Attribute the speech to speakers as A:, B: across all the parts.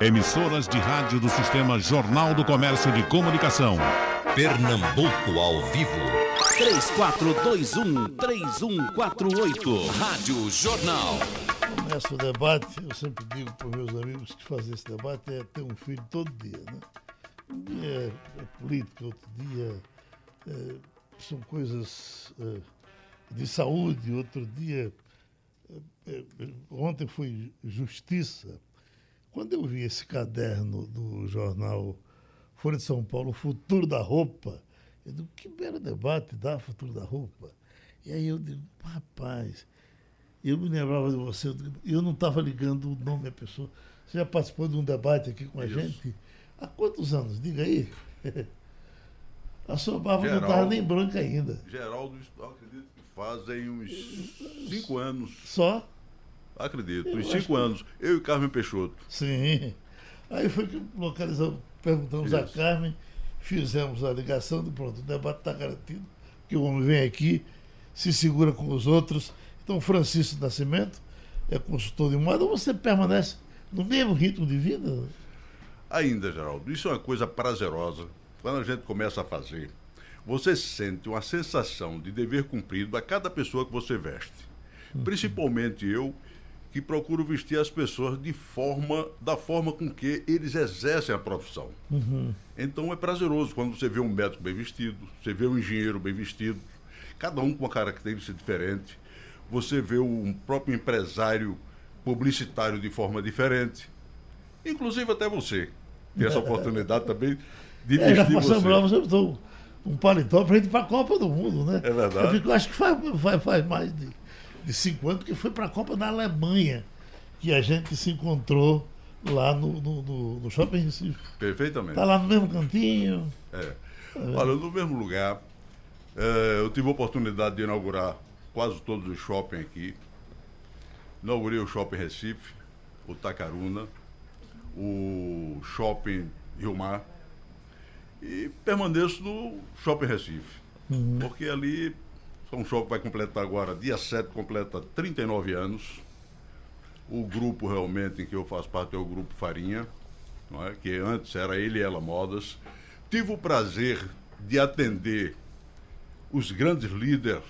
A: Emissoras de rádio do Sistema Jornal do Comércio de Comunicação.
B: Pernambuco ao vivo.
C: 3421-3148. Rádio Jornal.
D: Começa o debate, eu sempre digo para meus amigos que fazer esse debate é ter um filho todo dia. Né? Um dia é, é política, outro dia é, são coisas é, de saúde, outro dia. É, é, ontem foi justiça. Quando eu vi esse caderno do jornal Folha de São Paulo, O Futuro da Roupa, eu digo, que belo debate dá Futuro da Roupa. E aí eu digo, rapaz, eu me lembrava de você, eu não estava ligando o nome da pessoa. Você já participou de um debate aqui com a Isso. gente? Há quantos anos? Diga aí. A sua barba Geraldo, não estava nem branca ainda.
E: Geraldo, acredito que fazem uns cinco anos.
D: Só?
E: Acredito, uns cinco que... anos. Eu e Carmen Peixoto.
D: Sim. Aí foi que localizamos, perguntamos Isso. a Carmen, fizemos a ligação, de pronto, o debate está garantido, que o homem vem aqui, se segura com os outros. Então, Francisco Nascimento é consultor de moda, você permanece no mesmo ritmo de vida?
E: Ainda, Geraldo. Isso é uma coisa prazerosa. Quando a gente começa a fazer, você sente uma sensação de dever cumprido a cada pessoa que você veste. Uhum. Principalmente eu, que procuro vestir as pessoas de forma da forma com que eles exercem a profissão. Uhum. Então é prazeroso quando você vê um médico bem vestido, você vê um engenheiro bem vestido, cada um com uma característica diferente. Você vê um próprio empresário publicitário de forma diferente. Inclusive até você tem essa oportunidade também de vestir é, já passamos
D: você. Lá, você um paletó para ir para a Copa do Mundo, né?
E: É verdade. Eu
D: acho que faz, faz, faz mais de de cinco anos, porque foi para a Copa na Alemanha que a gente se encontrou lá no, no, no, no Shopping Recife.
E: Perfeitamente.
D: Está lá no mesmo cantinho.
E: É. é. Olha, no mesmo lugar, é, eu tive a oportunidade de inaugurar quase todos os shoppings aqui. Inaugurei o Shopping Recife, o Tacaruna, o Shopping Rio Mar e permaneço no Shopping Recife. Uhum. Porque ali são Shopping vai completar agora, dia 7, completa 39 anos. O grupo realmente em que eu faço parte é o Grupo Farinha, não é? que antes era ele e ela Modas. Tive o prazer de atender os grandes líderes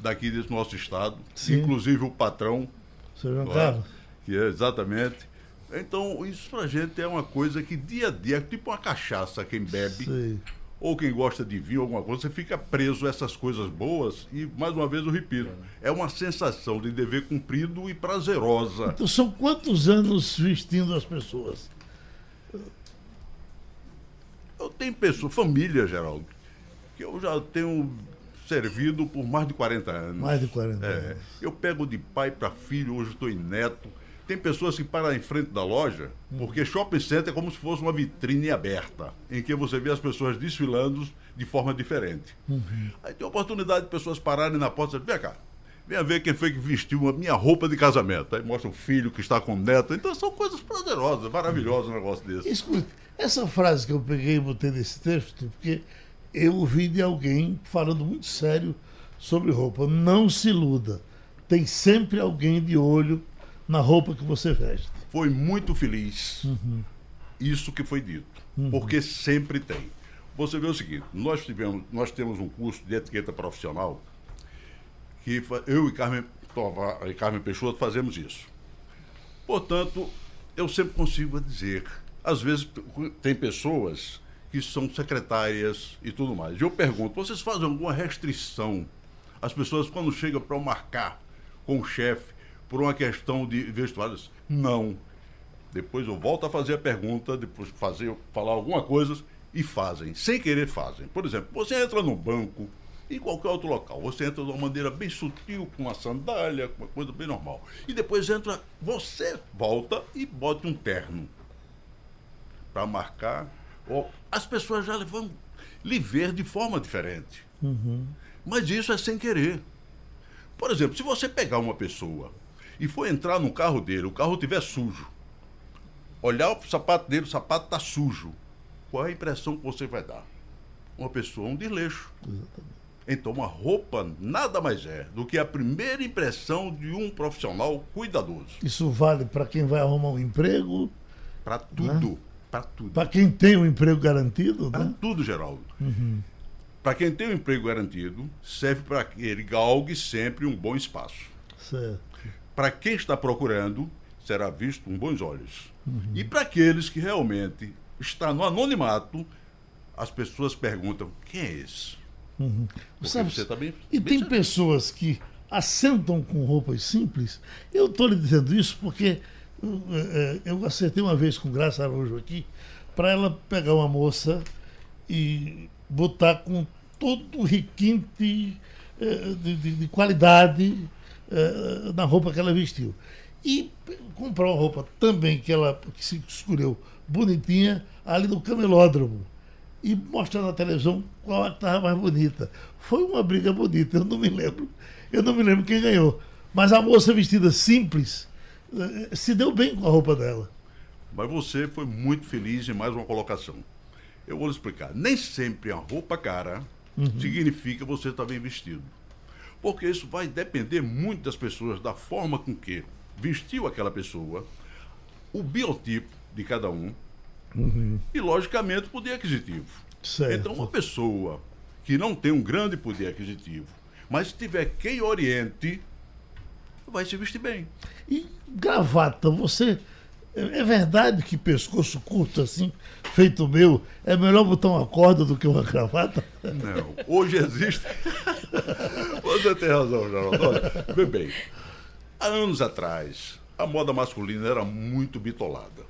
E: daqui desse nosso estado, Sim. inclusive o patrão.
D: Seu João é? Carlos.
E: Que é exatamente. Então, isso pra gente é uma coisa que dia a dia, é tipo uma cachaça, quem bebe. Sim ou quem gosta de vinho, alguma coisa, você fica preso a essas coisas boas e, mais uma vez, eu repito, é uma sensação de dever cumprido e prazerosa.
D: Então, são quantos anos vestindo as pessoas?
E: Eu tenho pessoas, família, Geraldo, que eu já tenho servido por mais de 40 anos.
D: Mais de 40
E: é,
D: anos.
E: Eu pego de pai para filho, hoje estou em neto. Tem pessoas que param em frente da loja, porque shopping center é como se fosse uma vitrine aberta, em que você vê as pessoas desfilando de forma diferente. Uhum. Aí tem a oportunidade de pessoas pararem na porta e dizer, vem cá, venha ver quem foi que vestiu a minha roupa de casamento. Aí mostra o filho que está com o neto. Então são coisas prazerosas, maravilhosas um negócio desse.
D: Escute, essa frase que eu peguei e botei nesse texto, porque eu ouvi de alguém falando muito sério sobre roupa. Não se iluda. Tem sempre alguém de olho na roupa que você veste.
E: Foi muito feliz uhum. isso que foi dito, uhum. porque sempre tem. Você vê o seguinte, nós tivemos, nós temos um curso de etiqueta profissional que eu e Carmen, e Carmen Peixoto fazemos isso. Portanto, eu sempre consigo dizer, às vezes tem pessoas que são secretárias e tudo mais. Eu pergunto, vocês fazem alguma restrição? As pessoas quando chegam para marcar com o chefe, por uma questão de vestuários? Não. Depois eu volto a fazer a pergunta, depois fazer, falar alguma coisa e fazem, sem querer fazem. Por exemplo, você entra no banco, em qualquer outro local, você entra de uma maneira bem sutil, com uma sandália, com uma coisa bem normal. E depois entra, você volta e bota um terno para marcar. As pessoas já vão lhe ver de forma diferente. Uhum. Mas isso é sem querer. Por exemplo, se você pegar uma pessoa e for entrar no carro dele, o carro estiver sujo, olhar o sapato dele, o sapato está sujo, qual é a impressão que você vai dar? Uma pessoa, um desleixo. Exatamente. Então, uma roupa nada mais é do que a primeira impressão de um profissional cuidadoso.
D: Isso vale para quem vai arrumar um emprego,
E: Para tudo. Né? Para tudo.
D: Para quem tem um emprego garantido,
E: Para
D: né?
E: tudo, Geraldo. Uhum. Para quem tem um emprego garantido, serve para que ele galgue sempre um bom espaço.
D: Certo.
E: Para quem está procurando, será visto com bons olhos. Uhum. E para aqueles que realmente está no anonimato, as pessoas perguntam: quem é esse?
D: Uhum. Sabe, você tá bem, e bem tem certo. pessoas que assentam com roupas simples. Eu estou lhe dizendo isso porque eu, é, eu acertei uma vez com Graça Araújo aqui para ela pegar uma moça e botar com todo o requinte eh, de, de, de qualidade eh, na roupa que ela vestiu. E comprar uma roupa também que ela que se escolheu bonitinha ali no camelódromo e mostrar na televisão qual estava mais bonita. Foi uma briga bonita, eu não me lembro. Eu não me lembro quem ganhou. Mas a moça vestida simples eh, se deu bem com a roupa dela.
E: Mas você foi muito feliz em mais uma colocação. Eu vou lhe explicar. Nem sempre a roupa cara uhum. significa você estar bem vestido. Porque isso vai depender muito das pessoas, da forma com que vestiu aquela pessoa, o biotipo de cada um uhum. e, logicamente, o poder aquisitivo. Certo. Então, uma pessoa que não tem um grande poder aquisitivo, mas tiver quem oriente, vai se vestir bem.
D: E gravata, você é verdade que pescoço curto assim, feito meu, é melhor botar uma corda do que uma gravata?
E: Não. Hoje existe. Você tem razão, Geraldo. Olha, bem, há anos atrás, a moda masculina era muito bitolada.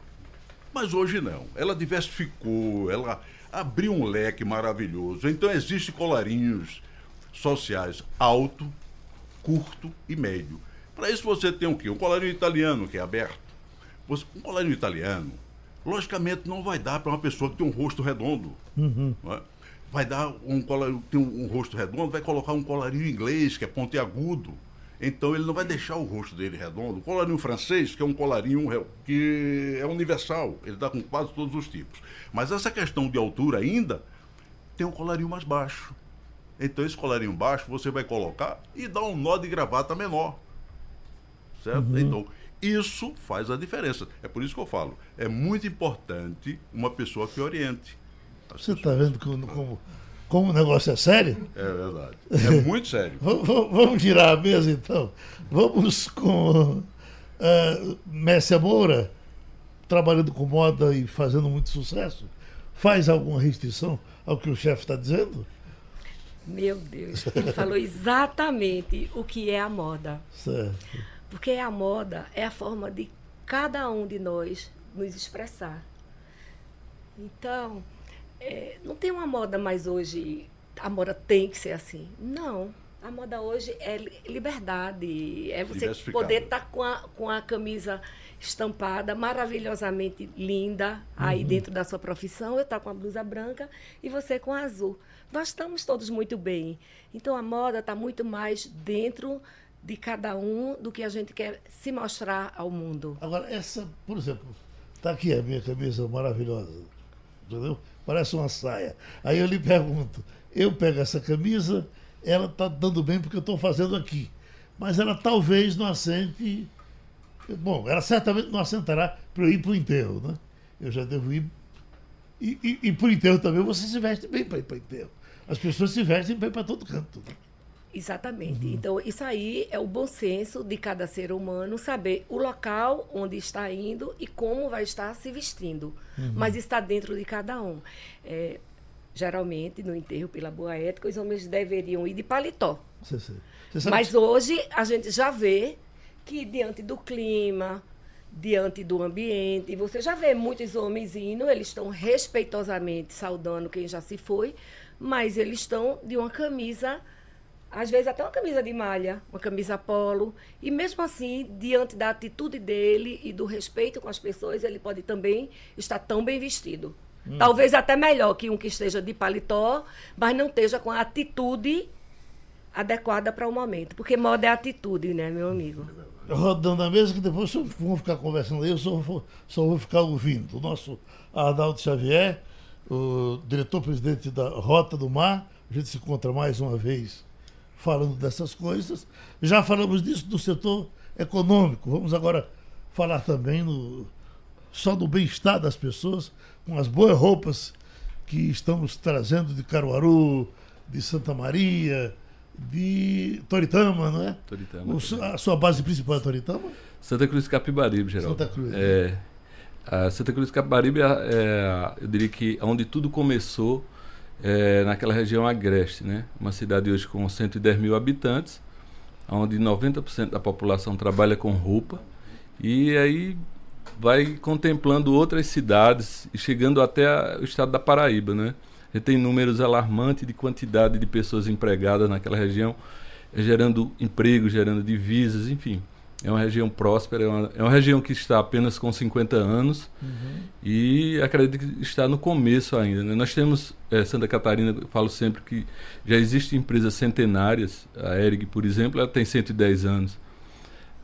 E: Mas hoje não. Ela diversificou, ela abriu um leque maravilhoso. Então existem colarinhos sociais alto, curto e médio. Para isso você tem o quê? Um colarinho italiano que é aberto um colarinho italiano, logicamente não vai dar para uma pessoa que tem um rosto redondo. Uhum. É? Vai dar um colarinho tem um, um, rosto redondo, vai colocar um colarinho inglês, que é pontiagudo. Então ele não vai deixar o rosto dele redondo. O colarinho francês, que é um colarinho que é universal, ele dá com quase todos os tipos. Mas essa questão de altura ainda tem um colarinho mais baixo. Então esse colarinho baixo você vai colocar e dá um nó de gravata menor. Certo? Uhum. Então, isso faz a diferença. É por isso que eu falo. É muito importante uma pessoa que oriente.
D: Você está vendo como, como, como o negócio é sério?
E: É verdade. É muito sério.
D: vamos girar a mesa então. Vamos com uh, Messia Moura, trabalhando com moda e fazendo muito sucesso. Faz alguma restrição ao que o chefe está dizendo?
F: Meu Deus, ele falou exatamente o que é a moda.
D: Certo.
F: Porque a moda é a forma de cada um de nós nos expressar. Então, é, não tem uma moda mais hoje, a moda tem que ser assim. Não. A moda hoje é liberdade. É você poder estar tá com, a, com a camisa estampada, maravilhosamente linda, aí uhum. dentro da sua profissão. Eu estou com a blusa branca e você com a azul. Nós estamos todos muito bem. Então a moda está muito mais dentro de cada um do que a gente quer se mostrar ao mundo.
D: Agora, essa, por exemplo, está aqui a minha camisa maravilhosa, entendeu? Parece uma saia. Aí eu lhe pergunto, eu pego essa camisa, ela está dando bem porque eu estou fazendo aqui. Mas ela talvez não assente. Bom, ela certamente não assentará para eu ir para o enterro, né? Eu já devo ir. E, e, e para o enterro também você se veste bem para ir para o enterro. As pessoas se vestem bem para todo canto. Né?
F: Exatamente. Uhum. Então, isso aí é o bom senso de cada ser humano saber o local onde está indo e como vai estar se vestindo. Uhum. Mas está dentro de cada um. É, geralmente, no enterro pela boa ética, os homens deveriam ir de paletó. Sim, sim. Mas hoje a gente já vê que diante do clima, diante do ambiente, você já vê muitos homens indo, eles estão respeitosamente saudando quem já se foi, mas eles estão de uma camisa às vezes até uma camisa de malha, uma camisa polo, e mesmo assim, diante da atitude dele e do respeito com as pessoas, ele pode também estar tão bem vestido. Hum. Talvez até melhor que um que esteja de paletó, mas não esteja com a atitude adequada para o momento, porque moda é atitude, né, meu amigo?
D: Rodando a mesa, que depois vamos ficar conversando aí, eu só vou, só vou ficar ouvindo. O nosso Arnaldo Xavier, o diretor-presidente da Rota do Mar, a gente se encontra mais uma vez falando dessas coisas. Já falamos disso do setor econômico. Vamos agora falar também no, só do bem-estar das pessoas, com as boas roupas que estamos trazendo de Caruaru, de Santa Maria, de Toritama, não é?
G: Toritama.
D: O, a sua base principal é Toritama?
G: Santa Cruz Capibaribe, Geraldo.
D: Santa Cruz.
G: É, a Santa Cruz Capibaribe é, é, eu diria que onde tudo começou é, naquela região agreste, né? Uma cidade hoje com 110 mil habitantes, onde 90% da população trabalha com roupa e aí vai contemplando outras cidades e chegando até o estado da Paraíba, né? A gente tem números alarmantes de quantidade de pessoas empregadas naquela região, gerando emprego, gerando divisas, enfim. É uma região próspera, é uma, é uma região que está apenas com 50 anos uhum. e acredito que está no começo ainda. Né? Nós temos é, Santa Catarina, eu falo sempre que já existem empresas centenárias, a ERG, por exemplo, ela tem 110 anos.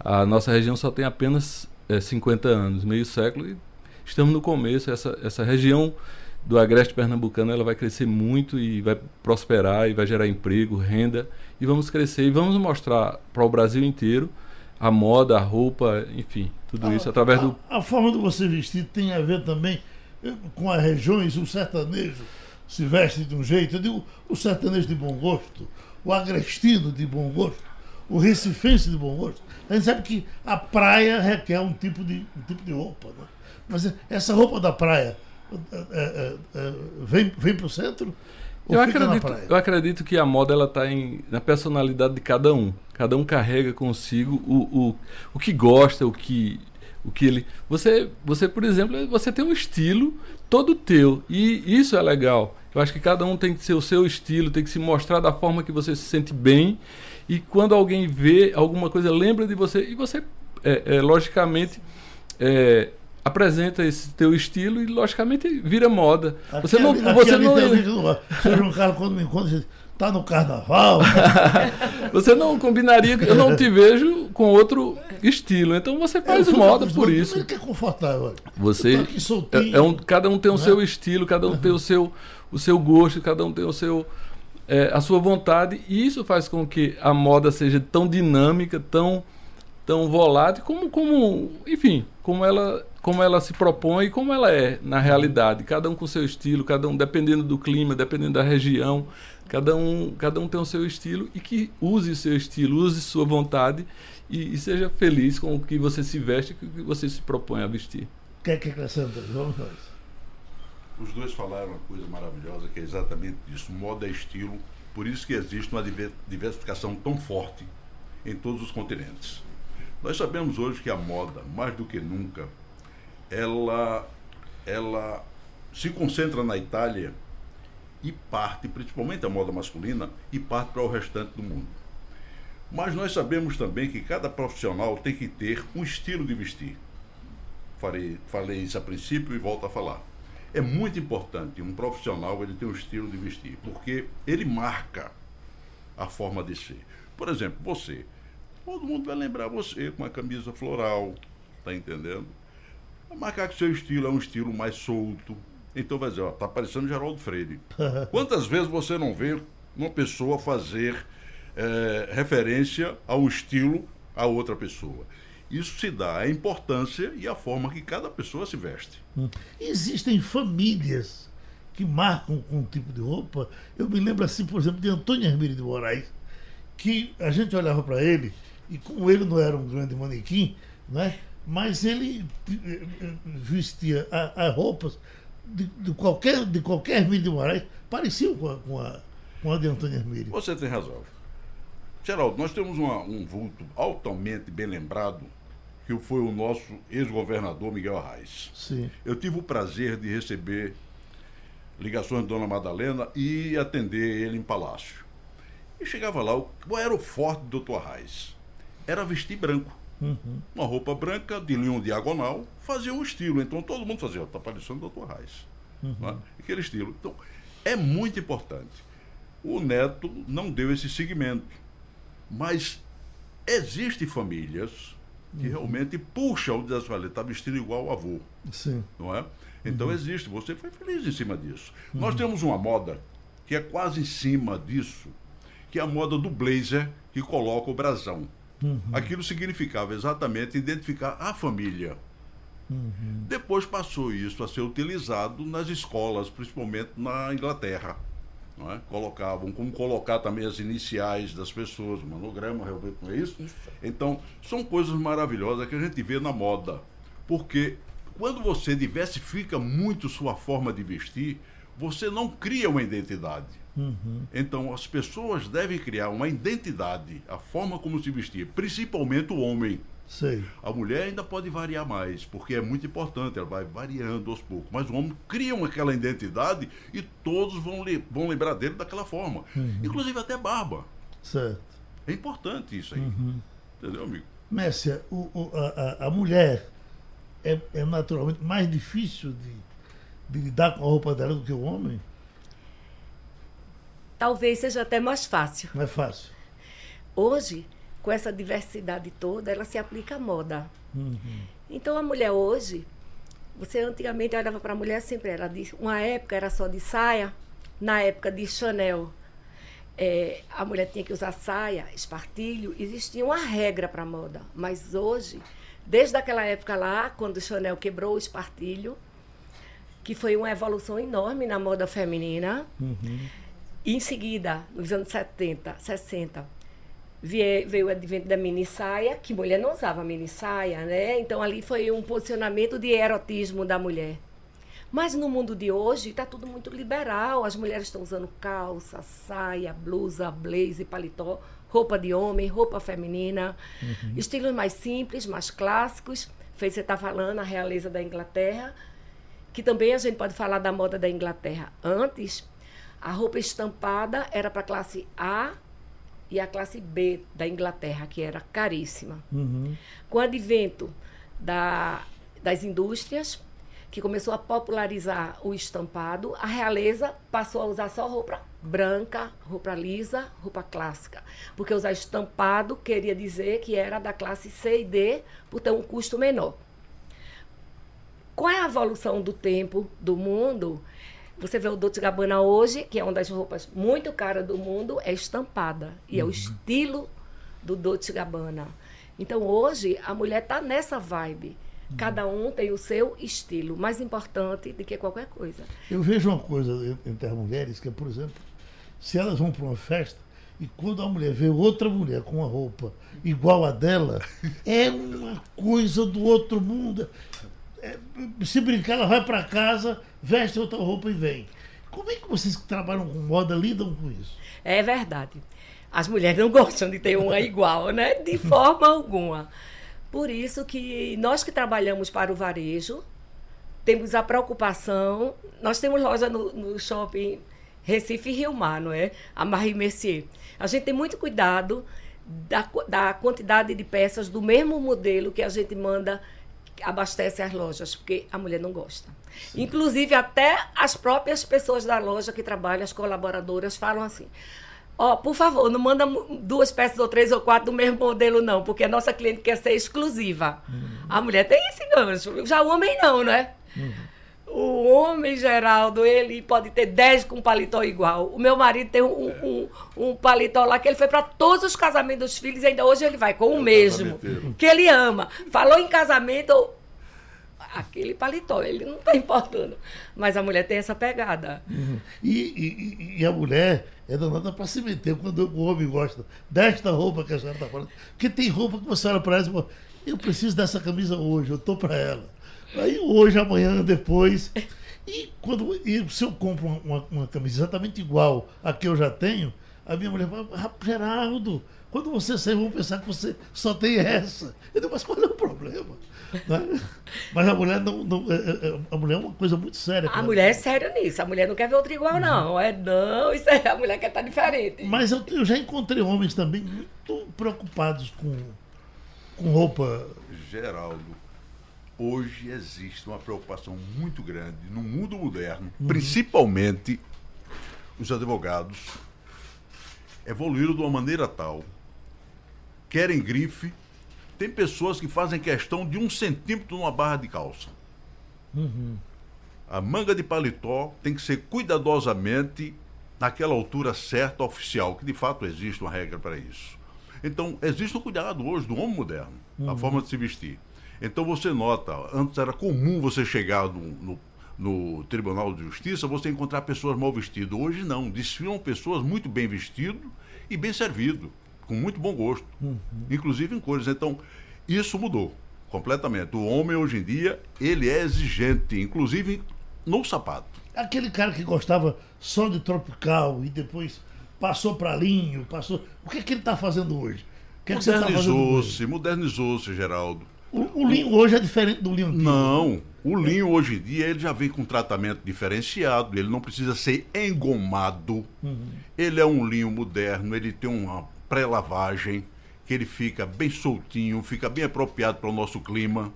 G: A nossa região só tem apenas é, 50 anos, meio século, e estamos no começo. Essa, essa região do agreste pernambucano ela vai crescer muito e vai prosperar e vai gerar emprego, renda, e vamos crescer e vamos mostrar para o Brasil inteiro a moda, a roupa, enfim, tudo a, isso através
D: a,
G: do.
D: A forma de você vestir tem a ver também eh, com as regiões, o sertanejo se veste de um jeito, eu digo o sertanejo de bom gosto, o agrestino de bom gosto, o recifense de bom gosto. A gente sabe que a praia requer um tipo de, um tipo de roupa, né? mas essa roupa da praia é, é, é, vem, vem para o centro?
G: Eu acredito, eu acredito que a moda ela está na personalidade de cada um. Cada um carrega consigo o, o, o que gosta, o que, o que ele. Você, você, por exemplo, você tem um estilo todo teu. E isso é legal. Eu acho que cada um tem que ser o seu estilo, tem que se mostrar da forma que você se sente bem. E quando alguém vê alguma coisa, lembra de você. E você, é, é, logicamente, é, apresenta esse teu estilo e logicamente vira moda.
D: Aqui, você não, aqui, você não, seja um cara quando me encontra tá no carnaval.
G: você não combinaria, eu não te vejo com outro estilo. Então você faz moda por isso.
D: Que é confortável.
G: Você é, é, um, cada um tem o seu é? estilo, cada um uhum. tem o seu o seu gosto, cada um tem o seu é, a sua vontade e isso faz com que a moda seja tão dinâmica, tão tão volátil como como, enfim, como ela como ela se propõe e como ela é na realidade. Cada um com seu estilo, cada um dependendo do clima, dependendo da região, cada um, cada um tem o seu estilo e que use o seu estilo, use sua vontade e, e seja feliz com o que você se veste e o que você se propõe a vestir.
D: O que é acrescenta? Vamos
E: Os dois falaram uma coisa maravilhosa que é exatamente isso. Moda é estilo, por isso que existe uma diversificação tão forte em todos os continentes. Nós sabemos hoje que a moda, mais do que nunca, ela, ela se concentra na Itália e parte, principalmente a moda masculina, e parte para o restante do mundo. Mas nós sabemos também que cada profissional tem que ter um estilo de vestir. Falei, falei isso a princípio e volto a falar. É muito importante um profissional ele ter um estilo de vestir, porque ele marca a forma de ser. Por exemplo, você, todo mundo vai lembrar você com a camisa floral, tá entendendo? marcar que seu estilo é um estilo mais solto. Então vai dizer, ó, tá parecendo Geraldo Freire. Quantas vezes você não vê uma pessoa fazer é, referência ao estilo a outra pessoa? Isso se dá a importância e a forma que cada pessoa se veste.
D: Hum. Existem famílias que marcam com um tipo de roupa. Eu me lembro assim, por exemplo, de Antônio Hermílio de Moraes, que a gente olhava para ele, e como ele não era um grande manequim, né? mas ele eh, eh, vestia as roupas de, de, qualquer, de qualquer Hermílio de Moraes, pareciam com a, com a, com a de Antônio Hermílio.
E: Você tem razão. Geraldo, nós temos uma, um vulto altamente bem lembrado, que foi o nosso ex-governador Miguel Arraes.
D: Sim.
E: Eu tive o prazer de receber ligações de Dona Madalena e atender ele em palácio. E chegava lá, qual era o forte do doutor Arraes? Era vestir branco. Uhum. Uma roupa branca, de linha diagonal, fazia um estilo. Então todo mundo fazia, está parecendo o Dr. Reis. Uhum. Né? Aquele estilo. Então, é muito importante. O neto não deu esse segmento. Mas existem famílias que uhum. realmente puxam, diz assim, está vestindo igual o avô.
D: Sim.
E: Não é? Então uhum. existe, você foi feliz em cima disso. Nós uhum. temos uma moda que é quase em cima disso, que é a moda do blazer que coloca o brasão. Uhum. Aquilo significava exatamente identificar a família. Uhum. Depois passou isso a ser utilizado nas escolas, principalmente na Inglaterra. É? Colocavam, como colocar também as iniciais das pessoas, monograma, não é isso? isso? Então, são coisas maravilhosas que a gente vê na moda. Porque quando você diversifica muito sua forma de vestir, você não cria uma identidade. Uhum. Então, as pessoas devem criar uma identidade, a forma como se vestir, principalmente o homem.
D: Sei.
E: A mulher ainda pode variar mais, porque é muito importante, ela vai variando aos poucos. Mas o homem cria aquela identidade e todos vão, vão lembrar dele daquela forma. Uhum. Inclusive até barba.
D: Certo.
E: É importante isso aí. Uhum. Entendeu, amigo?
D: Messia, o, o, a, a, mulher é, é naturalmente mais difícil de, de lidar com a roupa dela do que o homem?
F: Talvez seja até mais fácil.
D: Mais fácil.
F: Hoje, com essa diversidade toda, ela se aplica à moda. Uhum. Então a mulher hoje, você antigamente olhava para a mulher sempre era de uma época era só de saia, na época de Chanel é, a mulher tinha que usar saia, espartilho, existia uma regra para moda, mas hoje, desde aquela época lá, quando o Chanel quebrou o espartilho, que foi uma evolução enorme na moda feminina. Uhum. E em seguida, nos anos 70, 60, veio o advento da mini saia, que mulher não usava mini saia, né? Então ali foi um posicionamento de erotismo da mulher. Mas no mundo de hoje está tudo muito liberal. As mulheres estão usando calça, saia, blusa, blazer, paletó, roupa de homem, roupa feminina, uhum. estilos mais simples, mais clássicos. Fez você está falando a realeza da Inglaterra, que também a gente pode falar da moda da Inglaterra. Antes, a roupa estampada era para a classe A e a classe B da Inglaterra, que era caríssima. Uhum. Com o advento da, das indústrias, que começou a popularizar o estampado, a realeza passou a usar só roupa branca, roupa lisa, roupa clássica. Porque usar estampado queria dizer que era da classe C e D, por ter um custo menor. Qual é a evolução do tempo, do mundo? Você vê o Dolce Gabbana hoje, que é uma das roupas muito caras do mundo, é estampada. E uhum. é o uhum. estilo do Dolce Gabbana. Então, hoje, a mulher está nessa vibe. Uhum. Cada um tem o seu estilo, mais importante do que qualquer coisa.
D: Eu vejo uma coisa entre as mulheres, que é, por exemplo, se elas vão para uma festa e quando a mulher vê outra mulher com uma roupa igual a dela, é uma coisa do outro mundo. É, se brincar, ela vai para casa, veste outra roupa e vem. Como é que vocês que trabalham com moda lidam com isso?
F: É verdade. As mulheres não gostam de ter uma igual, né? De forma alguma. Por isso que nós que trabalhamos para o varejo, temos a preocupação. Nós temos loja no, no shopping Recife e Rio Mar, não é? A Marie Mercier. A gente tem muito cuidado da, da quantidade de peças do mesmo modelo que a gente manda abastece as lojas, porque a mulher não gosta. Sim. Inclusive, até as próprias pessoas da loja que trabalham, as colaboradoras, falam assim: Ó, oh, por favor, não manda duas peças ou três ou quatro do mesmo modelo, não, porque a nossa cliente quer ser exclusiva. Uhum. A mulher tem esse gancho. Já o homem não, né? Uhum. O homem, Geraldo, ele pode ter dez com paletó igual. O meu marido tem um, é. um, um paletó lá que ele foi para todos os casamentos dos filhos e ainda hoje ele vai com o, o mesmo. Que ele ama. Falou em casamento, aquele paletó, ele não está importando. Mas a mulher tem essa pegada.
D: Uhum. E, e, e, a mulher é danada para se meter quando o homem gosta desta roupa que a senhora está falando. Porque tem roupa que você olha para ela e fala, eu preciso dessa camisa hoje, eu estou para ela. Aí hoje, amanhã, depois. E quando e se eu compro uma, uma, uma, camisa exatamente igual a que eu já tenho, a minha mulher fala, Geraldo, quando você sair, vão pensar que você só tem essa. Eu digo, mas qual é o problema? Né? Mas a mulher não, não é, é, é, a mulher é uma coisa muito séria.
F: A mulher é séria nisso. A mulher não quer ver outra igual, não. É não, isso é, a mulher quer estar diferente.
D: Mas eu, eu já encontrei homens também muito preocupados com, com roupa.
E: Geraldo, hoje existe uma preocupação muito grande no mundo moderno, uhum. principalmente os advogados evoluíram de uma maneira tal, querem grife, tem pessoas que fazem questão de um centímetro numa barra de calça. Uhum. A manga de paletó tem que ser cuidadosamente naquela altura certa, oficial, que de fato existe uma regra para isso. Então, existe o cuidado hoje do homem moderno, uhum. a forma de se vestir. Então você nota, antes era comum você chegar no, no, no Tribunal de Justiça, você encontrar pessoas mal vestidas. Hoje não, desfilam pessoas muito bem vestidas e bem servidas, com muito bom gosto, uhum. inclusive em cores. Então, isso mudou completamente. O homem hoje em dia, ele é exigente, inclusive no sapato.
D: Aquele cara que gostava só de tropical e depois passou para linho, passou. O que, é que ele está fazendo hoje?
E: Que modernizou-se, é modernizou-se, Geraldo.
D: O, o, linho hoje é diferente do linho antigo.
E: Não, o linho hoje em dia ele já vem com tratamento diferenciado, ele não precisa ser engomado. Uhum. Ele é um linho moderno, ele tem uma pré-lavagem, que ele fica bem soltinho, fica bem apropriado para o nosso clima,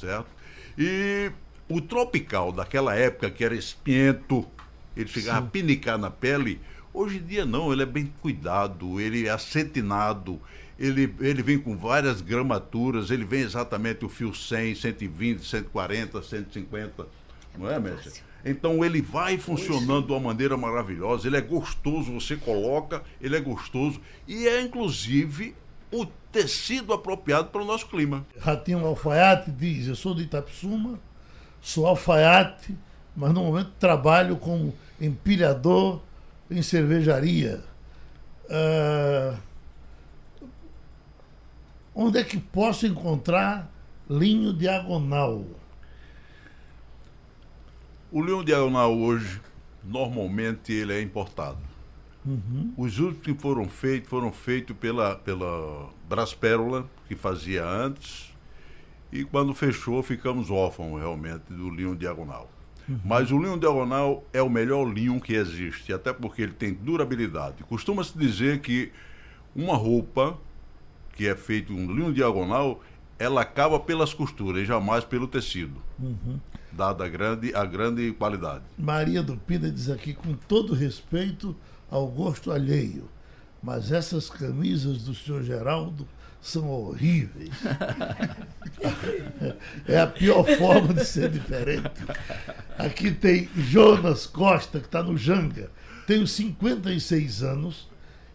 E: certo? E o tropical daquela época, que era espiento, ele chegava Sim. a pinicar na pele, hoje em dia não, ele é bem cuidado, ele é acetinado, ele, ele vem com várias gramaturas, ele vem exatamente o fio 100, 120, 140, 150, não é, mestre? Então ele vai funcionando de uma maneira maravilhosa, ele é gostoso, você coloca, ele é gostoso e é inclusive o tecido apropriado para o nosso clima.
D: Ratinho Alfaiate diz: Eu sou de Itapsuma, sou alfaiate, mas no momento trabalho como empilhador em cervejaria. Uh, onde é que posso encontrar linho diagonal?
E: O linho diagonal hoje, normalmente, ele é importado. Uhum. Os últimos que foram feitos foram feitos pela, pela Braspérola, que fazia antes, e quando fechou ficamos órfãos realmente do linho diagonal. Uhum. Mas o linho diagonal é o melhor linho que existe, até porque ele tem durabilidade. Costuma-se dizer que uma roupa que é feita um linho diagonal, ela acaba pelas costuras e jamais pelo tecido. Uhum. Dada a grande, a grande qualidade.
D: Maria do Pina diz aqui, com todo respeito, ao gosto alheio. Mas essas camisas do senhor Geraldo são horríveis. é a pior forma de ser diferente. Aqui tem Jonas Costa, que está no Janga. Tenho 56 anos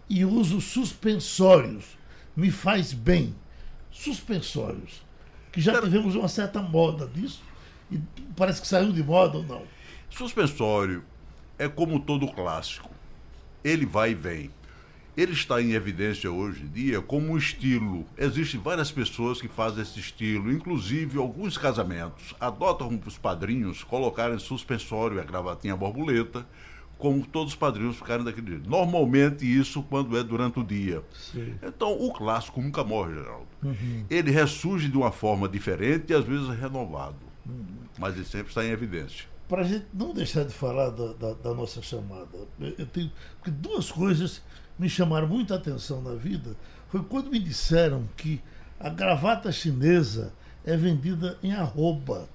D: e uso suspensórios. Me faz bem. Suspensórios. Que já tivemos uma certa moda disso. E parece que saiu de moda ou não.
E: Suspensório é como todo clássico ele vai e vem. Ele está em evidência hoje em dia como um estilo. Existem várias pessoas que fazem esse estilo, inclusive alguns casamentos adotam os padrinhos colocarem suspensório a gravatinha borboleta, como todos os padrinhos ficarem daquele jeito. Normalmente isso quando é durante o dia. Sim. Então o clássico nunca morre, Geraldo. Uhum. Ele ressurge de uma forma diferente e às vezes renovado. Uhum. Mas ele sempre está em evidência
D: para a gente não deixar de falar da, da, da nossa chamada, eu tenho, porque duas coisas me chamaram muita atenção na vida. Foi quando me disseram que a gravata chinesa é vendida em arroba.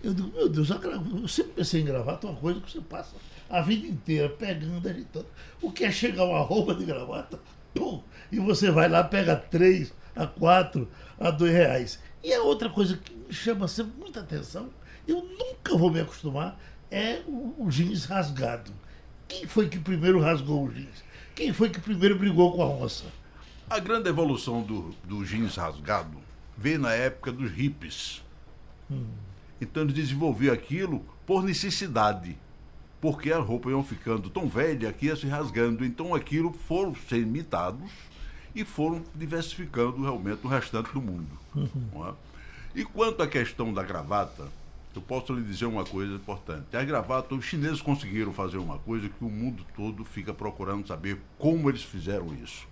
D: Eu digo, meu Deus, eu sempre pensei em gravata, uma coisa que você passa a vida inteira pegando, agitando. O que é chegar uma arroba de gravata? Pum, e você vai lá, pega três, a quatro, a dois reais. E a outra coisa que me chama sempre muita atenção eu nunca vou me acostumar, é o, o jeans rasgado. Quem foi que primeiro rasgou o jeans? Quem foi que primeiro brigou com a onça?
E: A grande evolução do, do jeans rasgado veio na época dos hippies. Hum. Então eles desenvolveram aquilo por necessidade. Porque as roupas iam ficando tão velhas que ia se rasgando. Então aquilo foram ser imitados e foram diversificando realmente o restante do mundo. Uhum. É? E quanto à questão da gravata, eu posso lhe dizer uma coisa importante. A gravata, os chineses conseguiram fazer uma coisa que o mundo todo fica procurando saber como eles fizeram isso.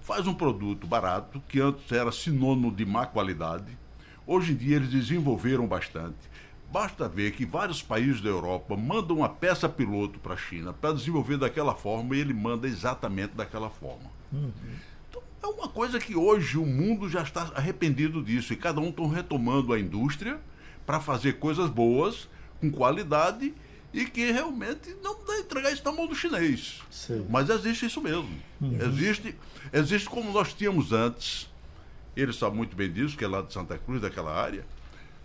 E: Faz um produto barato, que antes era sinônimo de má qualidade. Hoje em dia eles desenvolveram bastante. Basta ver que vários países da Europa mandam uma peça piloto para a China para desenvolver daquela forma e ele manda exatamente daquela forma. Uhum. Então, é uma coisa que hoje o mundo já está arrependido disso e cada um está retomando a indústria para fazer coisas boas, com qualidade e que realmente não dá entregar isso na mão do chinês. Sim. Mas existe isso mesmo. Uhum. Existe, existe como nós tínhamos antes. Ele sabe muito bem disso, que é lá de Santa Cruz, daquela área.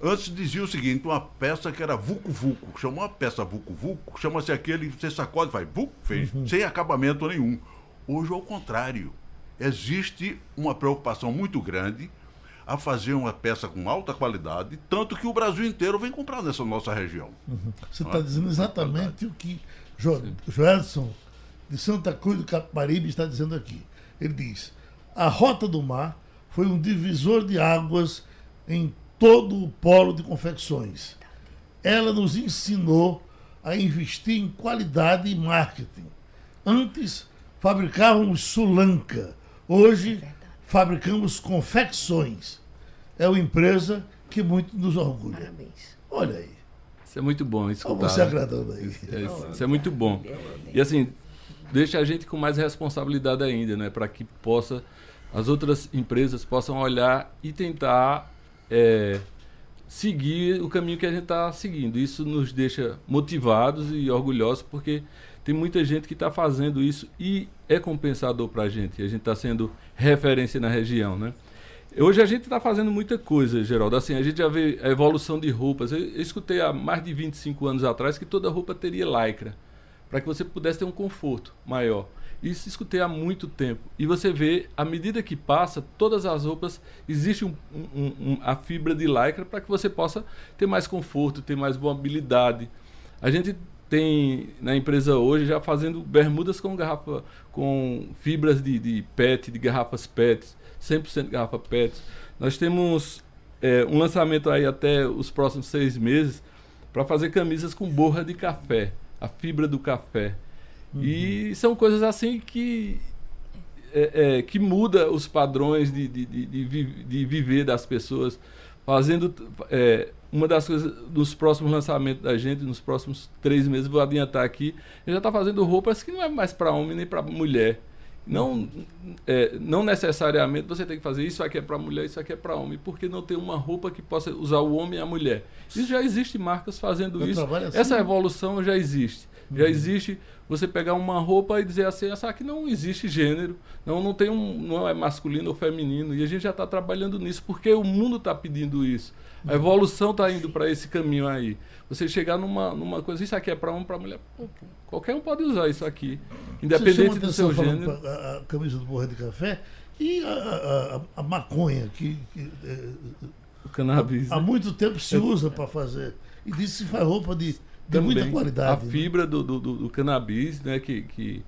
E: Antes dizia o seguinte, uma peça que era vucu-vucu. Chamou uma peça vucu-vucu, chama-se aquele que você sacode e faz vucu, fez, uhum. sem acabamento nenhum. Hoje, ao contrário. Existe uma preocupação muito grande a fazer uma peça com alta qualidade, tanto que o Brasil inteiro vem comprar nessa nossa região.
D: Uhum. Você está dizendo exatamente o que jo Joelson de Santa Cruz do Capibaribe está dizendo aqui. Ele diz: a Rota do Mar foi um divisor de águas em todo o polo de confecções. Ela nos ensinou a investir em qualidade e marketing. Antes fabricávamos sulanca, hoje é fabricamos confecções. É uma empresa que muito nos orgulha. Parabéns. Olha aí.
G: Isso é muito bom
D: escutar. Você agradando aí. Isso,
G: é, isso é muito bom. E assim, deixa a gente com mais responsabilidade ainda, né? Para que possa as outras empresas possam olhar e tentar é, seguir o caminho que a gente está seguindo. Isso nos deixa motivados e orgulhosos porque tem muita gente que está fazendo isso e é compensador para a gente. A gente está sendo referência na região, né? Hoje a gente está fazendo muita coisa, Geraldo. Assim, a gente já vê a evolução de roupas. Eu, eu escutei há mais de 25 anos atrás que toda roupa teria lycra, para que você pudesse ter um conforto maior. Isso escutei há muito tempo. E você vê, à medida que passa, todas as roupas, existe um, um, um, a fibra de lycra para que você possa ter mais conforto, ter mais mobilidade. A gente tem na empresa hoje já fazendo bermudas com garrafa, com fibras de, de PET, de garrafas PET, 100% garrafa PET. Nós temos é, um lançamento aí até os próximos seis meses para fazer camisas com borra de café, a fibra do café. Uhum. E são coisas assim que é, é, que muda os padrões de, de, de, de, viver das pessoas, fazendo é, uma das coisas dos próximos lançamentos da gente, nos próximos três meses, vou adiantar aqui, ele já está fazendo roupas que não é mais para homem nem para mulher. Não, é, não necessariamente você tem que fazer isso aqui é para mulher, isso aqui é para homem, porque não tem uma roupa que possa usar o homem e a mulher. Isso já existe marcas fazendo Eu isso. Assim, Essa evolução já existe. Já existe você pegar uma roupa e dizer assim, essa aqui não existe gênero, não, não tem um, não é masculino ou feminino. E a gente já está trabalhando nisso, porque o mundo está pedindo isso. A evolução está indo para esse caminho aí. Você chegar numa, numa coisa, isso aqui é para homem, para mulher. Qualquer um pode usar isso aqui, independente do seu gênero.
D: A, a, camisa do borra de café e a, a, a maconha, que, que é,
G: o cannabis.
D: Há, há, né? muito tempo se usa para fazer. E disso se faz roupa de, de muita qualidade.
G: A né? fibra do, do, do, cannabis, né, que, que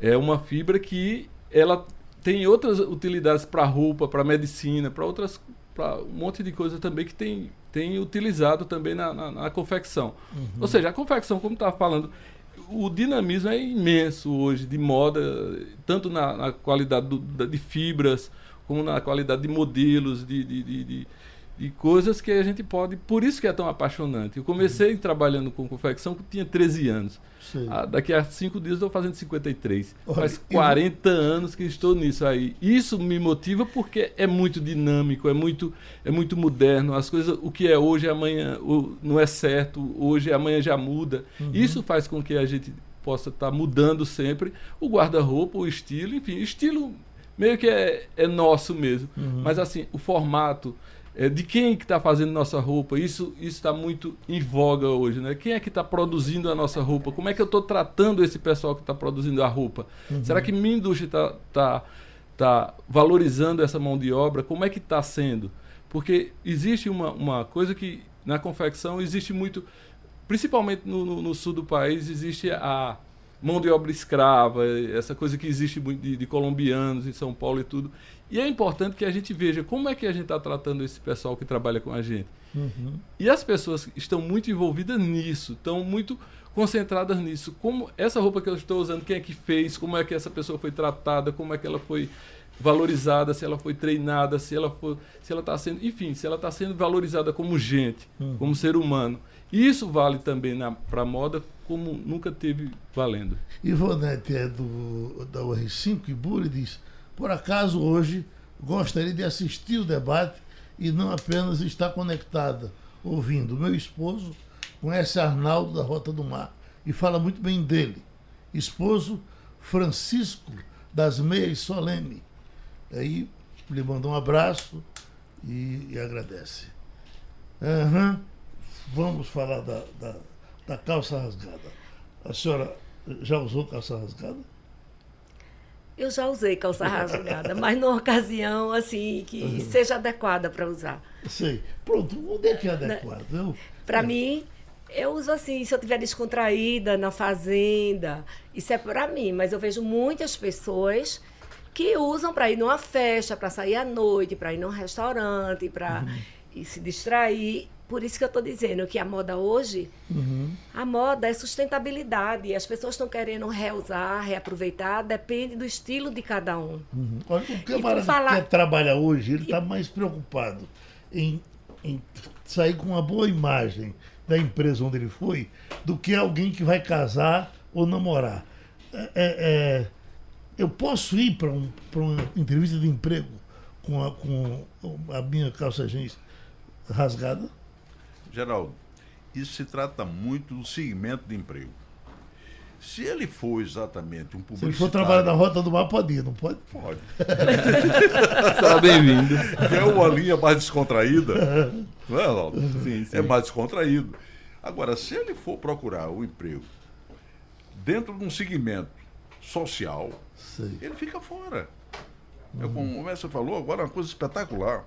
G: é uma fibra que ela tem outras utilidades para roupa, para medicina, para outras para um monte de coisa também que tem, tem utilizado também na, na, na confecção. Uhum. Ou seja, a confecção, como estava falando, o dinamismo é imenso hoje de moda, tanto na, na qualidade do, de fibras, como na qualidade de modelos, de, de, de, de e coisas que a gente pode. Por isso que é tão apaixonante. Eu comecei uhum. trabalhando com confecção quando tinha 13 anos. Ah, daqui a cinco dias estou fazendo 53. Olha, Faz 40 eu... anos que estou nisso aí. Isso me motiva porque é muito dinâmico, é muito, é muito moderno. As coisas, o que é hoje, amanhã o, não é certo, hoje, amanhã já muda. Uhum. Isso faz com que a gente possa estar tá mudando sempre o guarda-roupa, o estilo, enfim, estilo meio que é, é nosso mesmo. Uhum. Mas assim, o formato é, de quem que está fazendo nossa roupa. Isso está muito em voga hoje, né? Quem é que está produzindo a nossa roupa? Como é que eu estou tratando esse pessoal que está produzindo a roupa? Uhum. Será que minha indústria está tá, tá valorizando essa mão de obra? Como é que está sendo? Porque existe uma, uma coisa que na confecção existe muito, principalmente no, no, no sul do país, existe a mão de obra escrava, essa coisa que existe de, de colombianos em São Paulo e tudo. E é importante que a gente veja como é que a gente está tratando esse pessoal que trabalha com a gente. Uhum. E as pessoas estão muito envolvidas nisso, estão muito concentradas nisso. Como essa roupa que eu estou usando, quem é que fez, como é que essa pessoa foi tratada, como é que ela foi valorizada, se ela foi treinada, se ela foi, se ela está sendo, enfim, se ela está sendo valorizada como gente, uhum. como ser humano. E isso vale também para a moda como nunca teve valendo.
D: Ivonete é do, da UR5 e Buri diz por acaso hoje gostaria de assistir o debate e não apenas estar conectada, ouvindo. Meu esposo conhece Arnaldo da Rota do Mar e fala muito bem dele. Esposo Francisco das Meias Solene. Aí lhe mandou um abraço e, e agradece. Uhum. Vamos falar da, da, da calça rasgada. A senhora já usou calça rasgada?
F: Eu já usei calça rasgada, mas numa ocasião assim que uhum. seja adequada para usar.
D: Sei. Pronto, onde é que é adequado?
F: Para é. mim, eu uso assim, se eu estiver descontraída na fazenda, isso é para mim, mas eu vejo muitas pessoas que usam para ir numa festa, para sair à noite, para ir num restaurante, para uhum. se distrair. Por isso que eu estou dizendo que a moda hoje, uhum. a moda é sustentabilidade. As pessoas estão querendo reusar, reaproveitar, depende do estilo de cada um.
D: Uhum. O camarada falar... que trabalha hoje, ele está mais preocupado em, em sair com uma boa imagem da empresa onde ele foi do que alguém que vai casar ou namorar. É, é, é eu posso ir para um, uma entrevista de emprego com a, com a minha calça jeans rasgada?
E: Geraldo, isso se trata muito do segmento de emprego. Se ele for exatamente um publicitário... Se ele
D: for trabalhar na Rota do Mar, pode ir, não pode?
E: Pode.
G: Será bem-vindo.
E: É uma linha mais descontraída, não é, Ronaldo? Sim, sim. É mais descontraído. Agora, se ele for procurar o um emprego dentro de um segmento social, Sei. ele fica fora. Uhum. É como você falou, agora uma coisa espetacular.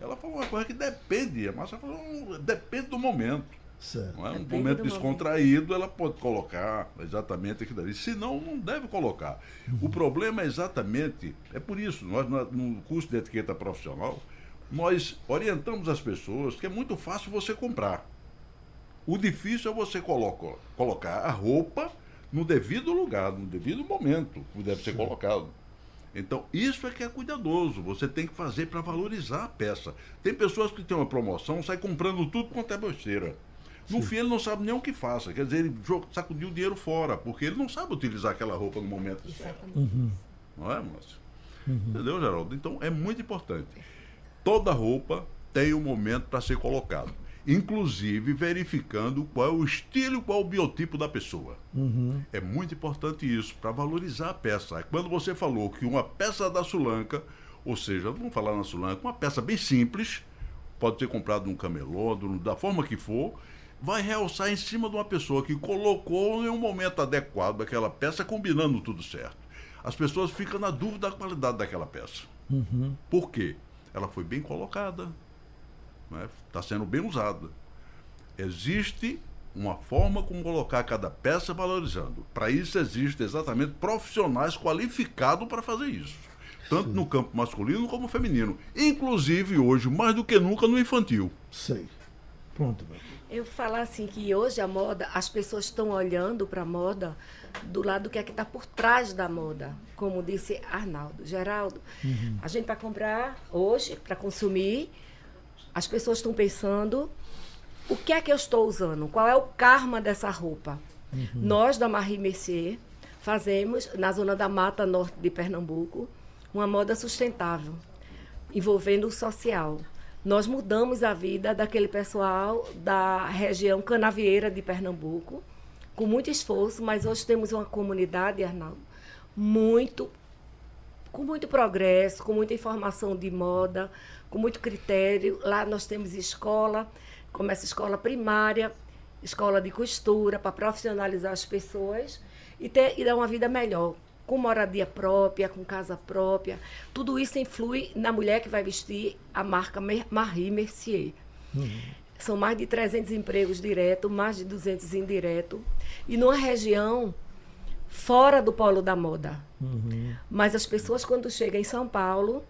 E: Ela falou uma coisa que depende, a Márcia falou, depende do momento. Certo. Não é? Um depende momento descontraído, momento. ela pode colocar exatamente aquilo ali. Senão, não deve colocar. Uhum. O problema é exatamente, é por isso, nós no curso de etiqueta profissional, nós orientamos as pessoas que é muito fácil você comprar. O difícil é você colocar, colocar a roupa no devido lugar, no devido momento que deve ser colocado. Então, isso é que é cuidadoso. Você tem que fazer para valorizar a peça. Tem pessoas que têm uma promoção, sai comprando tudo quanto é besteira. No Sim. fim, ele não sabe nem o que faça. Quer dizer, ele sacudiu o dinheiro fora, porque ele não sabe utilizar aquela roupa no momento certo. Uhum. Não é, Márcio? Uhum. Entendeu, Geraldo? Então, é muito importante. Toda roupa tem um momento para ser colocado inclusive verificando qual é o estilo, qual é o biotipo da pessoa. Uhum. É muito importante isso, para valorizar a peça. Quando você falou que uma peça da Sulanca, ou seja, vamos falar na Sulanca, uma peça bem simples, pode ser comprada num camelô, da forma que for, vai realçar em cima de uma pessoa que colocou em um momento adequado aquela peça, combinando tudo certo. As pessoas ficam na dúvida da qualidade daquela peça. Uhum. Por quê? Ela foi bem colocada, está né? Tá sendo bem usada. Existe uma forma como colocar cada peça valorizando. Para isso existe exatamente profissionais qualificados para fazer isso. Tanto Sim. no campo masculino como feminino. Inclusive hoje, mais do que nunca, no infantil.
D: Sei. Pronto.
F: Eu falar assim que hoje a moda, as pessoas estão olhando para a moda do lado do que é que está por trás da moda, como disse Arnaldo, Geraldo. Uhum. A gente para comprar hoje, para consumir, as pessoas estão pensando o que é que eu estou usando, qual é o karma dessa roupa. Uhum. Nós, da Marie Mercier, fazemos, na zona da Mata Norte de Pernambuco, uma moda sustentável, envolvendo o social. Nós mudamos a vida daquele pessoal da região canavieira de Pernambuco, com muito esforço, mas hoje temos uma comunidade, Arnaldo, muito com muito progresso, com muita informação de moda, com muito critério. Lá nós temos escola, começa escola primária, escola de costura, para profissionalizar as pessoas e, ter, e dar uma vida melhor, com moradia própria, com casa própria. Tudo isso influi na mulher que vai vestir a marca Marie Mercier. Uhum. São mais de 300 empregos diretos, mais de 200 indiretos. E numa região fora do polo da moda. Uhum. Mas as pessoas, quando chegam em São Paulo,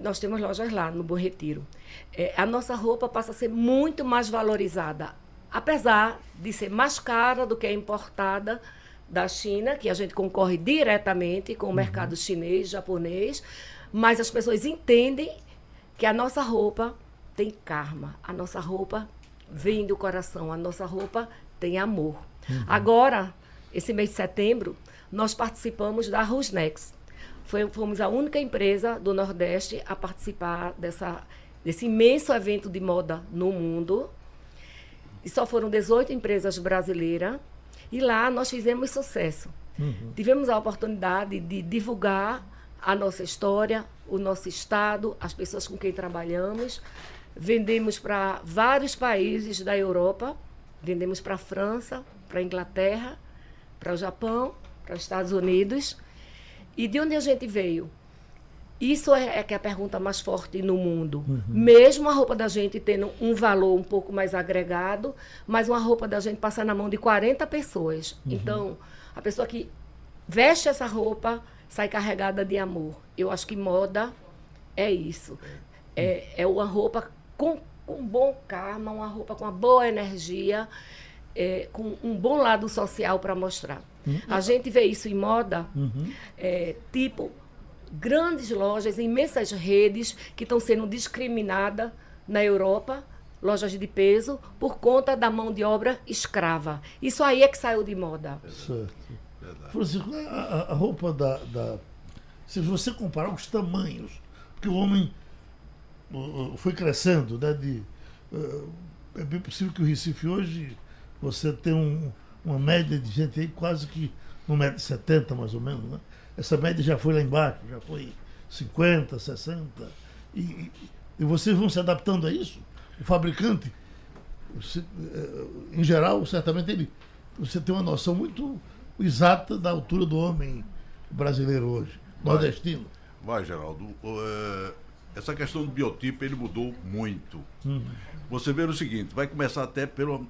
F: nós temos lojas lá no Bom Retiro, é, a nossa roupa passa a ser muito mais valorizada, apesar de ser mais cara do que a importada da China, que a gente concorre diretamente com o uhum. mercado chinês, japonês, mas as pessoas entendem que a nossa roupa tem karma, a nossa roupa vem do coração, a nossa roupa tem amor. Uhum. Agora, esse mês de setembro, nós participamos da Rusnex. Foi, fomos a única empresa do Nordeste a participar dessa, desse imenso evento de moda no mundo. E só foram 18 empresas brasileiras. E lá nós fizemos sucesso. Uhum. Tivemos a oportunidade de divulgar a nossa história, o nosso estado, as pessoas com quem trabalhamos. Vendemos para vários países da Europa, vendemos para a França, para a Inglaterra, para o Japão, para os Estados Unidos. E de onde a gente veio? Isso é, é que é a pergunta mais forte no mundo. Uhum. Mesmo a roupa da gente tendo um valor um pouco mais agregado, mas uma roupa da gente passa na mão de 40 pessoas. Uhum. Então, a pessoa que veste essa roupa sai carregada de amor. Eu acho que moda é isso. É, é uma roupa com, com bom karma, uma roupa com uma boa energia, é, com um bom lado social para mostrar. Uhum. A gente vê isso em moda, uhum. é, tipo grandes lojas, imensas redes que estão sendo discriminadas na Europa, lojas de peso, por conta da mão de obra escrava. Isso aí é que saiu de moda.
D: Certo. Francisco, a, a roupa da, da, Se você comparar os tamanhos, que o homem uh, foi crescendo, né? De, uh, é bem possível que o Recife hoje você tem um, uma média de gente aí quase que 1,70m mais ou menos, né? Essa média já foi lá embaixo, já foi 50, 60. E, e, e vocês vão se adaptando a isso? O fabricante, eh, em geral, certamente ele. Você tem uma noção muito exata da altura do homem brasileiro hoje, vai, nordestino.
E: Vai, Geraldo. Uh, essa questão do biotipo ele mudou muito. Uhum. Você vê o seguinte, vai começar até pelo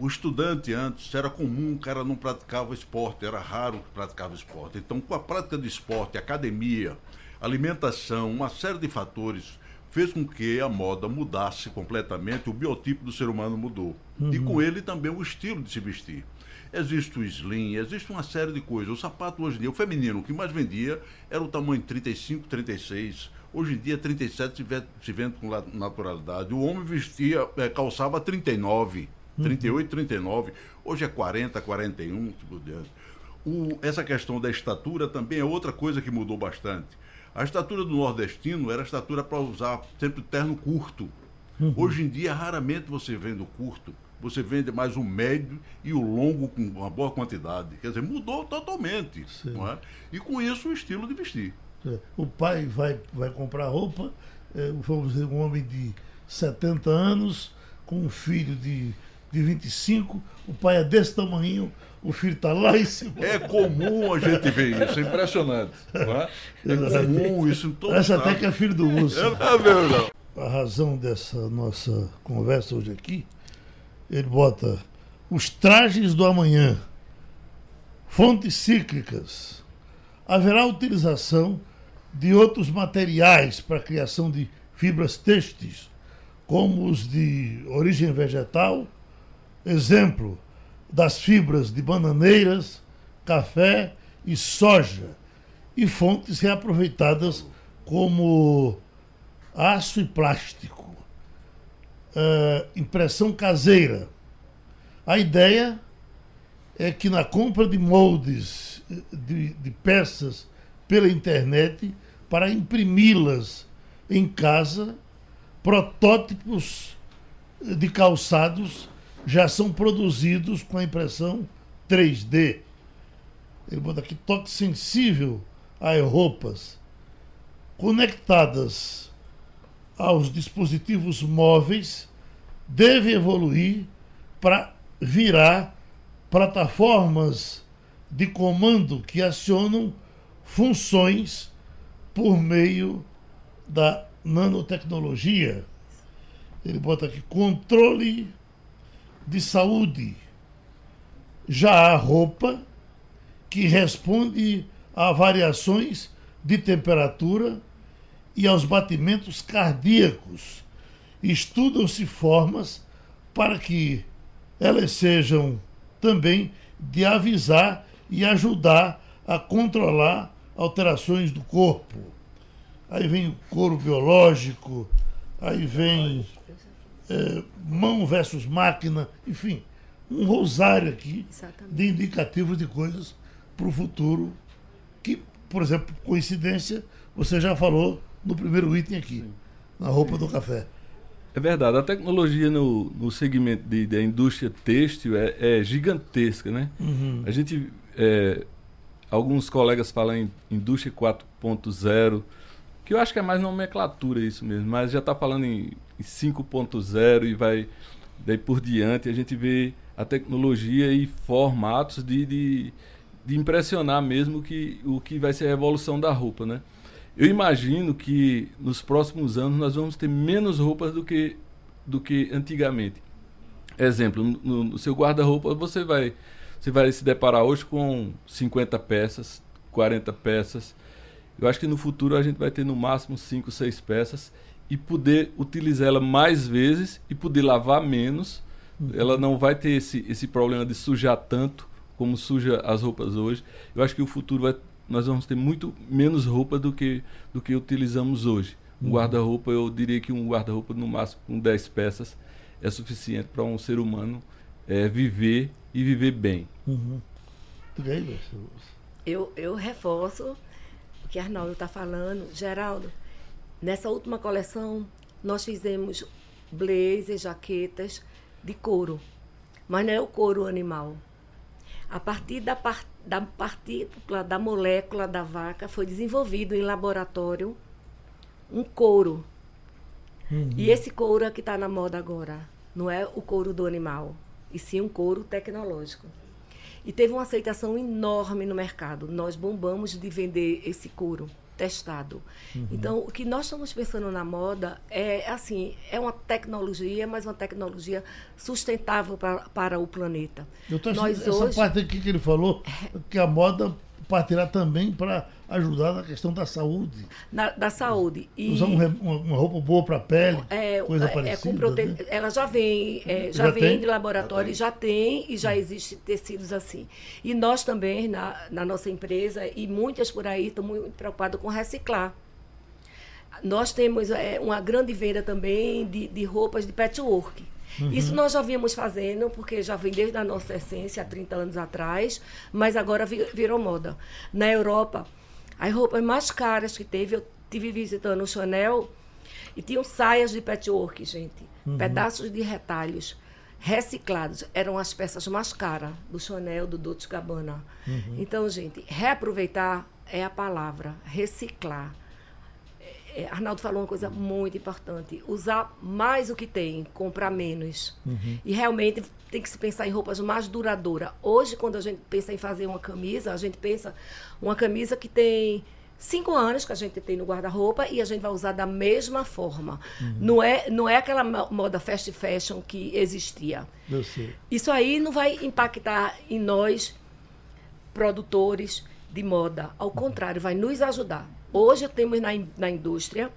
E: o estudante antes era comum, o cara não praticava esporte, era raro que praticava esporte. Então, com a prática de esporte, academia, alimentação, uma série de fatores fez com que a moda mudasse completamente, o biotipo do ser humano mudou. Uhum. E com ele também o estilo de se vestir. Existe o slim, existe uma série de coisas. O sapato hoje em dia, o feminino, o que mais vendia era o tamanho 35, 36. Hoje em dia, 37 se vende com naturalidade. O homem vestia, é, calçava 39. 38, 39, hoje é 40, 41, por diante. O, essa questão da estatura também é outra coisa que mudou bastante. A estatura do nordestino era a estatura para usar sempre terno curto. Uhum. Hoje em dia, raramente você vende o curto. Você vende mais o médio e o longo com uma boa quantidade. Quer dizer, mudou totalmente. É? E com isso o estilo de vestir.
D: É. O pai vai, vai comprar roupa, é, vamos dizer, um homem de 70 anos, com um filho de de 25, o pai é desse tamanho, o filho está lá em cima.
E: É comum a gente ver isso, é impressionante. É? é comum isso em todo
D: Parece até que é filho do urso. É
E: verdade.
D: A razão dessa nossa conversa hoje aqui, ele bota os trajes do amanhã, fontes cíclicas. Haverá utilização de outros materiais para a criação de fibras têxteis, como os de origem vegetal, exemplo das fibras de bananeiras, café e soja, e fontes reaproveitadas como aço e plástico. Uh, impressão caseira. A ideia é que na compra de moldes de, de peças pela internet para imprimi-las em casa, protótipos de calçados já são produzidos com a impressão 3D. Ele bota aqui toque sensível a roupas conectadas aos dispositivos móveis deve evoluir para virar plataformas de comando que acionam funções por meio da nanotecnologia. Ele bota aqui controle de saúde. Já a roupa, que responde a variações de temperatura e aos batimentos cardíacos. Estudam-se formas para que elas sejam também de avisar e ajudar a controlar alterações do corpo. Aí vem o couro biológico, aí vem é, mão versus máquina, enfim, um rosário aqui Exatamente. de indicativos de coisas para o futuro que, por exemplo, coincidência, você já falou no primeiro item aqui, Sim. na roupa Sim. do café.
G: É verdade, a tecnologia no, no segmento de, da indústria têxtil é, é gigantesca, né? Uhum. A gente, é, alguns colegas falam em indústria 4.0, que eu acho que é mais nomenclatura isso mesmo, mas já está falando em 5.0 e vai daí por diante, a gente vê a tecnologia e formatos de, de, de impressionar mesmo que, o que vai ser a evolução da roupa, né? Eu imagino que nos próximos anos nós vamos ter menos roupas do que, do que antigamente. Exemplo, no, no seu guarda-roupa você vai, você vai se deparar hoje com 50 peças, 40 peças. Eu acho que no futuro a gente vai ter no máximo 5, 6 peças e poder utilizá-la mais vezes e poder lavar menos. Uhum. Ela não vai ter esse, esse problema de sujar tanto como suja as roupas hoje. Eu acho que o futuro vai, nós vamos ter muito menos roupa do que, do que utilizamos hoje. Um uhum. guarda-roupa, eu diria que um guarda-roupa no máximo com 10 peças é suficiente para um ser humano é, viver e viver bem.
D: Uhum.
F: Eu, eu reforço que Arnaldo está falando. Geraldo, nessa última coleção nós fizemos blazers, jaquetas de couro. Mas não é o couro animal. A partir da, par, da partícula, da molécula da vaca, foi desenvolvido em laboratório um couro. Uhum. E esse couro é que está na moda agora. Não é o couro do animal, e sim um couro tecnológico. E teve uma aceitação enorme no mercado. Nós bombamos de vender esse couro testado. Uhum. Então, o que nós estamos pensando na moda é assim, é uma tecnologia, mas uma tecnologia sustentável para, para o planeta.
D: Tô nós essa hoje... parte aqui que ele falou, que a moda partirá também para ajudar na questão da saúde.
F: Na, da saúde.
D: E, Usar um, uma roupa boa para a pele, é, coisa é, parecida. É prote...
F: né? Ela já vem, é, já, já, vem tem? de laboratório, já tem. já tem e já existem tecidos assim. E nós também, na, na nossa empresa, e muitas por aí, estão muito preocupadas com reciclar. Nós temos é, uma grande venda também de, de roupas de patchwork. Uhum. Isso nós já vínhamos fazendo, porque já vem desde a nossa essência, há 30 anos atrás, mas agora virou moda. Na Europa, as roupas mais caras que teve, eu tive visitando o Chanel e tinham saias de patchwork, gente. Uhum. Pedaços de retalhos reciclados. Eram as peças mais caras do Chanel, do Dolce Gabbana. Uhum. Então, gente, reaproveitar é a palavra, reciclar. É, Arnaldo falou uma coisa muito importante: usar mais o que tem, comprar menos. Uhum. E realmente tem que se pensar em roupas mais duradouras. Hoje, quando a gente pensa em fazer uma camisa, a gente pensa uma camisa que tem cinco anos que a gente tem no guarda-roupa e a gente vai usar da mesma forma. Uhum. Não, é, não é aquela moda fast fashion que existia. Isso aí não vai impactar em nós, produtores de moda. Ao contrário, vai nos ajudar. Hoje temos na, na indústria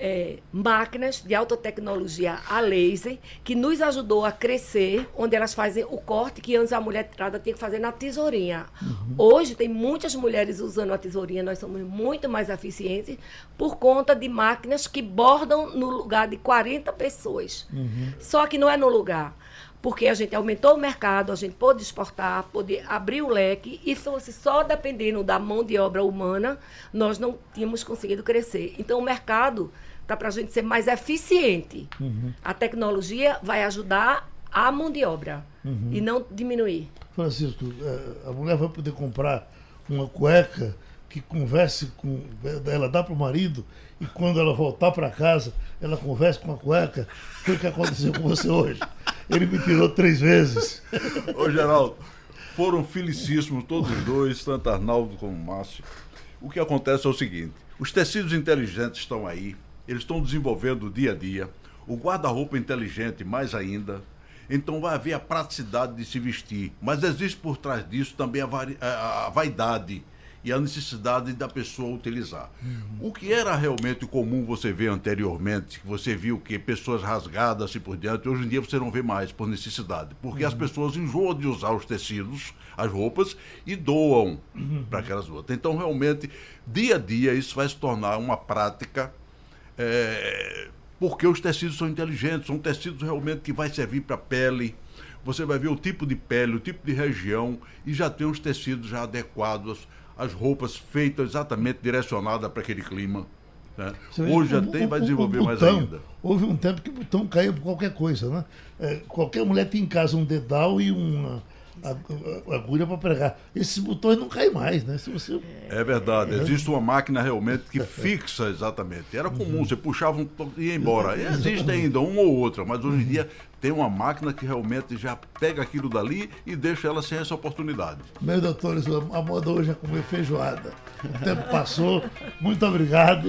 F: é, máquinas de alta tecnologia a laser que nos ajudou a crescer, onde elas fazem o corte que antes a mulher tinha que fazer na tesourinha. Uhum. Hoje tem muitas mulheres usando a tesourinha, nós somos muito mais eficientes por conta de máquinas que bordam no lugar de 40 pessoas. Uhum. Só que não é no lugar porque a gente aumentou o mercado, a gente pôde exportar, pôde abrir o leque, e fosse só dependendo da mão de obra humana, nós não tínhamos conseguido crescer. Então, o mercado está para a gente ser mais eficiente. Uhum. A tecnologia vai ajudar a mão de obra uhum. e não diminuir.
D: Francisco, é, a mulher vai poder comprar uma cueca que converse com. Ela dá para o marido e quando ela voltar para casa, ela conversa com a cueca. O que aconteceu com você hoje. Ele me tirou três vezes.
E: Ô, Geraldo, foram felicíssimos todos os dois, tanto Arnaldo como Márcio. O que acontece é o seguinte: os tecidos inteligentes estão aí, eles estão desenvolvendo dia a dia. O guarda-roupa inteligente, mais ainda. Então vai haver a praticidade de se vestir. Mas existe por trás disso também a vaidade e a necessidade da pessoa utilizar. Uhum. O que era realmente comum você ver anteriormente, você viu que pessoas rasgadas e assim por diante, hoje em dia você não vê mais por necessidade, porque uhum. as pessoas enjoam de usar os tecidos, as roupas e doam uhum. para aquelas outras. Então, realmente, dia a dia isso vai se tornar uma prática é, porque os tecidos são inteligentes, são tecidos realmente que vai servir para a pele, você vai ver o tipo de pele, o tipo de região e já tem os tecidos já adequados as roupas feitas exatamente direcionadas para aquele clima. Né? Hoje já tem, vai desenvolver botão, mais ainda.
D: Houve um tempo que o botão caía por qualquer coisa, né? É, qualquer mulher tem em casa um dedal e uma, agulha para pregar. Esses botões não caem mais, né? Se você...
E: É verdade. Existe uma máquina realmente que fixa exatamente. Era comum, você puxava um e ia embora. Existe ainda uma ou outra, mas hoje em dia tem uma máquina que realmente já pega aquilo dali e deixa ela sem essa oportunidade.
D: Meu doutor, a moda hoje é comer feijoada. O tempo passou. Muito obrigado.